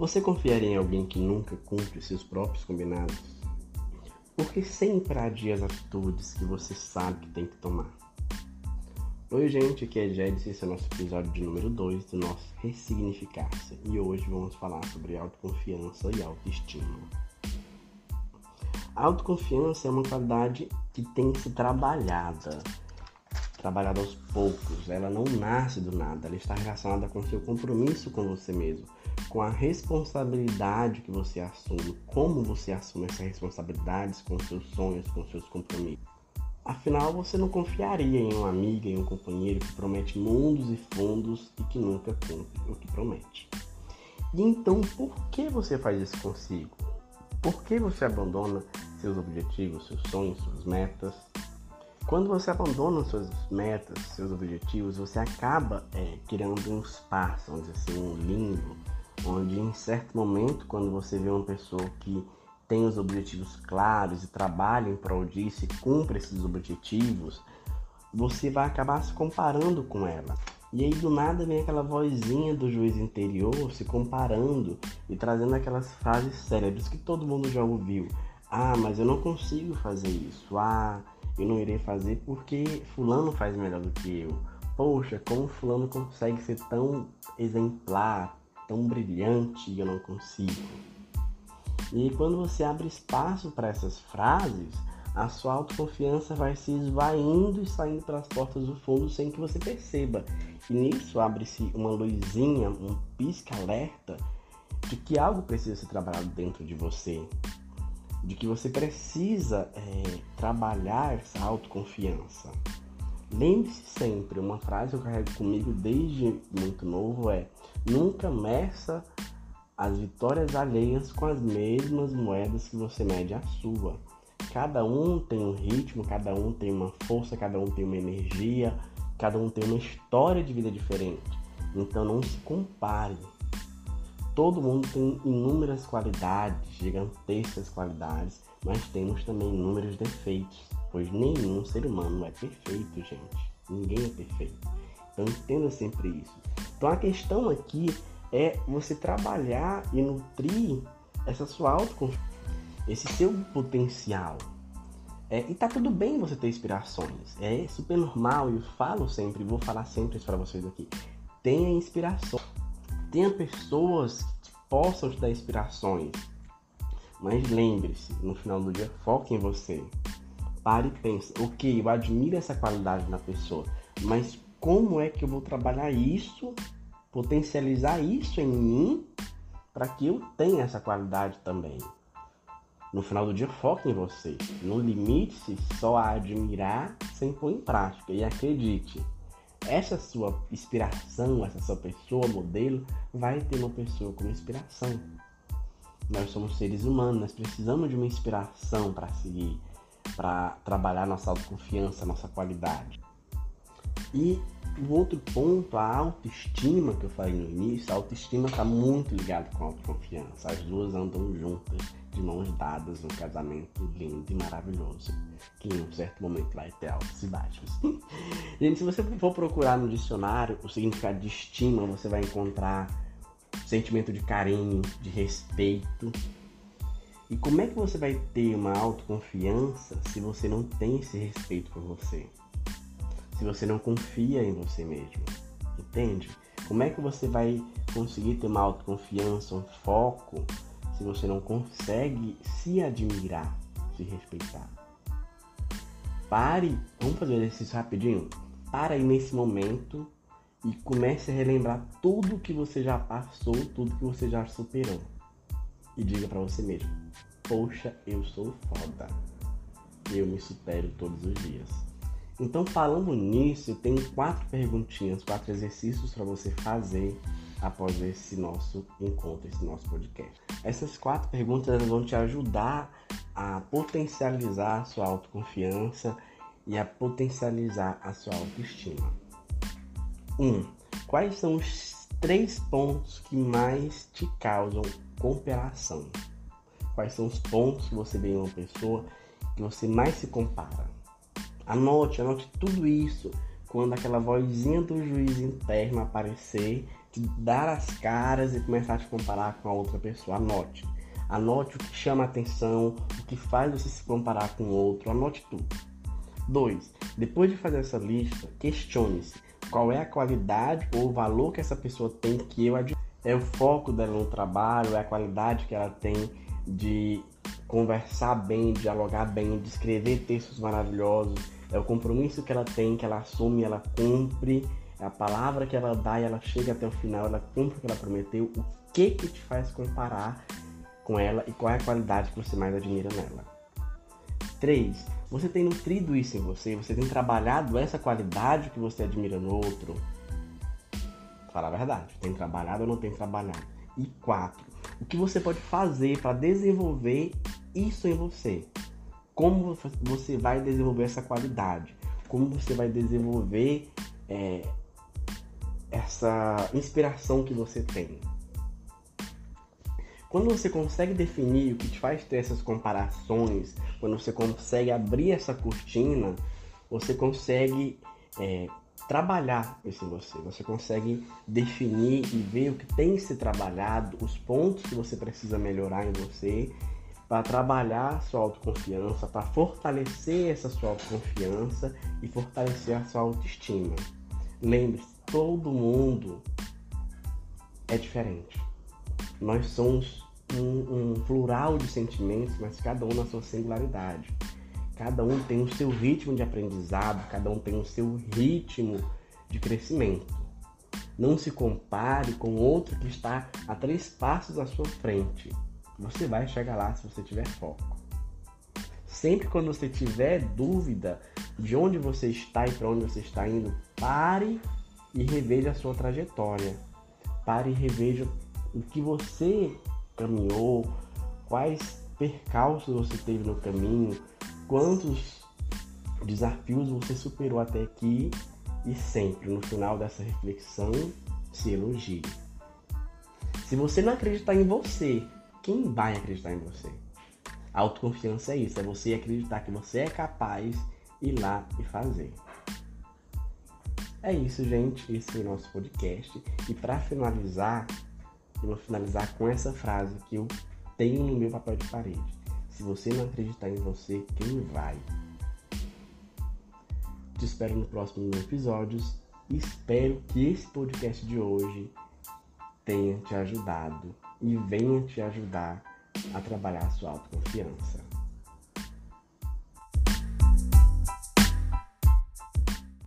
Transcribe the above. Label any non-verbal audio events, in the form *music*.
Você confiaria em alguém que nunca cumpre seus próprios combinados? Por que sempre adia as atitudes que você sabe que tem que tomar? Oi, gente, aqui é Jedis, esse é o nosso episódio de número 2 do nosso Ressignificar-se. E hoje vamos falar sobre autoconfiança e autoestima. A autoconfiança é uma qualidade que tem que ser trabalhada, trabalhada aos poucos. Ela não nasce do nada, ela está relacionada com seu compromisso com você mesmo, com a responsabilidade que você assume, como você assume essas responsabilidades com seus sonhos, com seus compromissos. Afinal, você não confiaria em uma amiga, em um companheiro que promete mundos e fundos e que nunca cumpre o que promete. E então, por que você faz isso consigo? Por que você abandona seus objetivos, seus sonhos, suas metas? Quando você abandona suas metas, seus objetivos, você acaba é, criando um espaço, vamos dizer assim, um limbo, onde em certo momento, quando você vê uma pessoa que tem os objetivos claros e trabalha em prol disso e cumpre esses objetivos, você vai acabar se comparando com ela. E aí do nada vem aquela vozinha do juiz interior se comparando e trazendo aquelas frases célebres que todo mundo já ouviu. Ah, mas eu não consigo fazer isso. Ah, eu não irei fazer porque fulano faz melhor do que eu. Poxa, como fulano consegue ser tão exemplar, tão brilhante e eu não consigo? E quando você abre espaço para essas frases, a sua autoconfiança vai se esvaindo e saindo pelas portas do fundo sem que você perceba. E nisso abre-se uma luzinha, um pisca-alerta de que algo precisa ser trabalhado dentro de você, de que você precisa é, trabalhar essa autoconfiança. Lembre-se sempre, uma frase que eu carrego comigo desde muito novo é: nunca meça as vitórias alheias com as mesmas moedas que você mede a sua. Cada um tem um ritmo, cada um tem uma força, cada um tem uma energia, cada um tem uma história de vida diferente. Então não se compare. Todo mundo tem inúmeras qualidades, gigantescas qualidades, mas temos também inúmeros defeitos, pois nenhum ser humano é perfeito, gente. Ninguém é perfeito. Então entenda sempre isso. Então a questão aqui é você trabalhar e nutrir essa sua autoconfiança, esse seu potencial. É, e tá tudo bem você ter inspirações. É super normal, eu falo sempre, vou falar sempre isso para vocês aqui. Tenha inspiração. Tenha pessoas que possam te dar inspirações. Mas lembre-se, no final do dia, foque em você. Pare e pense, ok, eu admiro essa qualidade na pessoa, mas como é que eu vou trabalhar isso potencializar isso em mim para que eu tenha essa qualidade também. No final do dia, foque em você. Não limite-se só a admirar sem pôr em prática. E acredite, essa sua inspiração, essa sua pessoa, modelo, vai ter uma pessoa como inspiração. Nós somos seres humanos, nós precisamos de uma inspiração para seguir, para trabalhar nossa autoconfiança, nossa qualidade. E o outro ponto, a autoestima que eu falei no início, a autoestima está muito ligada com a autoconfiança. As duas andam juntas, de mãos dadas, um casamento lindo e maravilhoso. Que em um certo momento vai ter altos e baixos. *laughs* Gente, se você for procurar no dicionário o significado de estima, você vai encontrar sentimento de carinho, de respeito. E como é que você vai ter uma autoconfiança se você não tem esse respeito por você? Se você não confia em você mesmo. Entende? Como é que você vai conseguir ter uma autoconfiança, um foco, se você não consegue se admirar, se respeitar? Pare, vamos fazer um exercício rapidinho? Para aí nesse momento e comece a relembrar tudo que você já passou, tudo que você já superou. E diga para você mesmo: Poxa, eu sou foda. Eu me supero todos os dias. Então, falando nisso, tenho quatro perguntinhas, quatro exercícios para você fazer após esse nosso encontro, esse nosso podcast. Essas quatro perguntas vão te ajudar a potencializar a sua autoconfiança e a potencializar a sua autoestima. 1. Um, quais são os três pontos que mais te causam comparação? Quais são os pontos que você vê em uma pessoa que você mais se compara? Anote, anote tudo isso. Quando aquela vozinha do juiz interno aparecer, te dar as caras e começar a te comparar com a outra pessoa. Anote. Anote o que chama atenção, o que faz você se comparar com o outro. Anote tudo. 2. Depois de fazer essa lista, questione-se qual é a qualidade ou o valor que essa pessoa tem que eu. É o foco dela no trabalho, é a qualidade que ela tem de conversar bem, dialogar bem, de escrever textos maravilhosos, é o compromisso que ela tem, que ela assume, ela cumpre, é a palavra que ela dá e ela chega até o final, ela cumpre o que ela prometeu. O que que te faz comparar com ela e qual é a qualidade que você mais admira nela? 3. Você tem nutrido isso em você? Você tem trabalhado essa qualidade que você admira no outro? Fala a verdade. Tem trabalhado ou não tem trabalhado? E 4. O que você pode fazer para desenvolver isso em você? Como você vai desenvolver essa qualidade? Como você vai desenvolver é, essa inspiração que você tem? Quando você consegue definir o que te faz ter essas comparações, quando você consegue abrir essa cortina, você consegue é, trabalhar isso em você. Você consegue definir e ver o que tem que ser trabalhado, os pontos que você precisa melhorar em você para trabalhar sua autoconfiança, para fortalecer essa sua autoconfiança e fortalecer a sua autoestima. Lembre-se, todo mundo é diferente. Nós somos um, um plural de sentimentos, mas cada um na sua singularidade. Cada um tem o seu ritmo de aprendizado, cada um tem o seu ritmo de crescimento. Não se compare com outro que está a três passos à sua frente. Você vai chegar lá se você tiver foco. Sempre quando você tiver dúvida de onde você está e para onde você está indo, pare e reveja a sua trajetória. Pare e reveja o que você caminhou, quais percalços você teve no caminho, quantos desafios você superou até aqui e sempre no final dessa reflexão se elogie. Se você não acreditar em você, quem vai acreditar em você? A autoconfiança é isso, é você acreditar que você é capaz ir lá e fazer. É isso, gente. Esse foi o nosso podcast. E para finalizar, eu vou finalizar com essa frase que eu tenho no meu papel de parede. Se você não acreditar em você, quem vai? Te espero no próximo episódios. Espero que esse podcast de hoje tenha te ajudado e venha te ajudar a trabalhar a sua autoconfiança.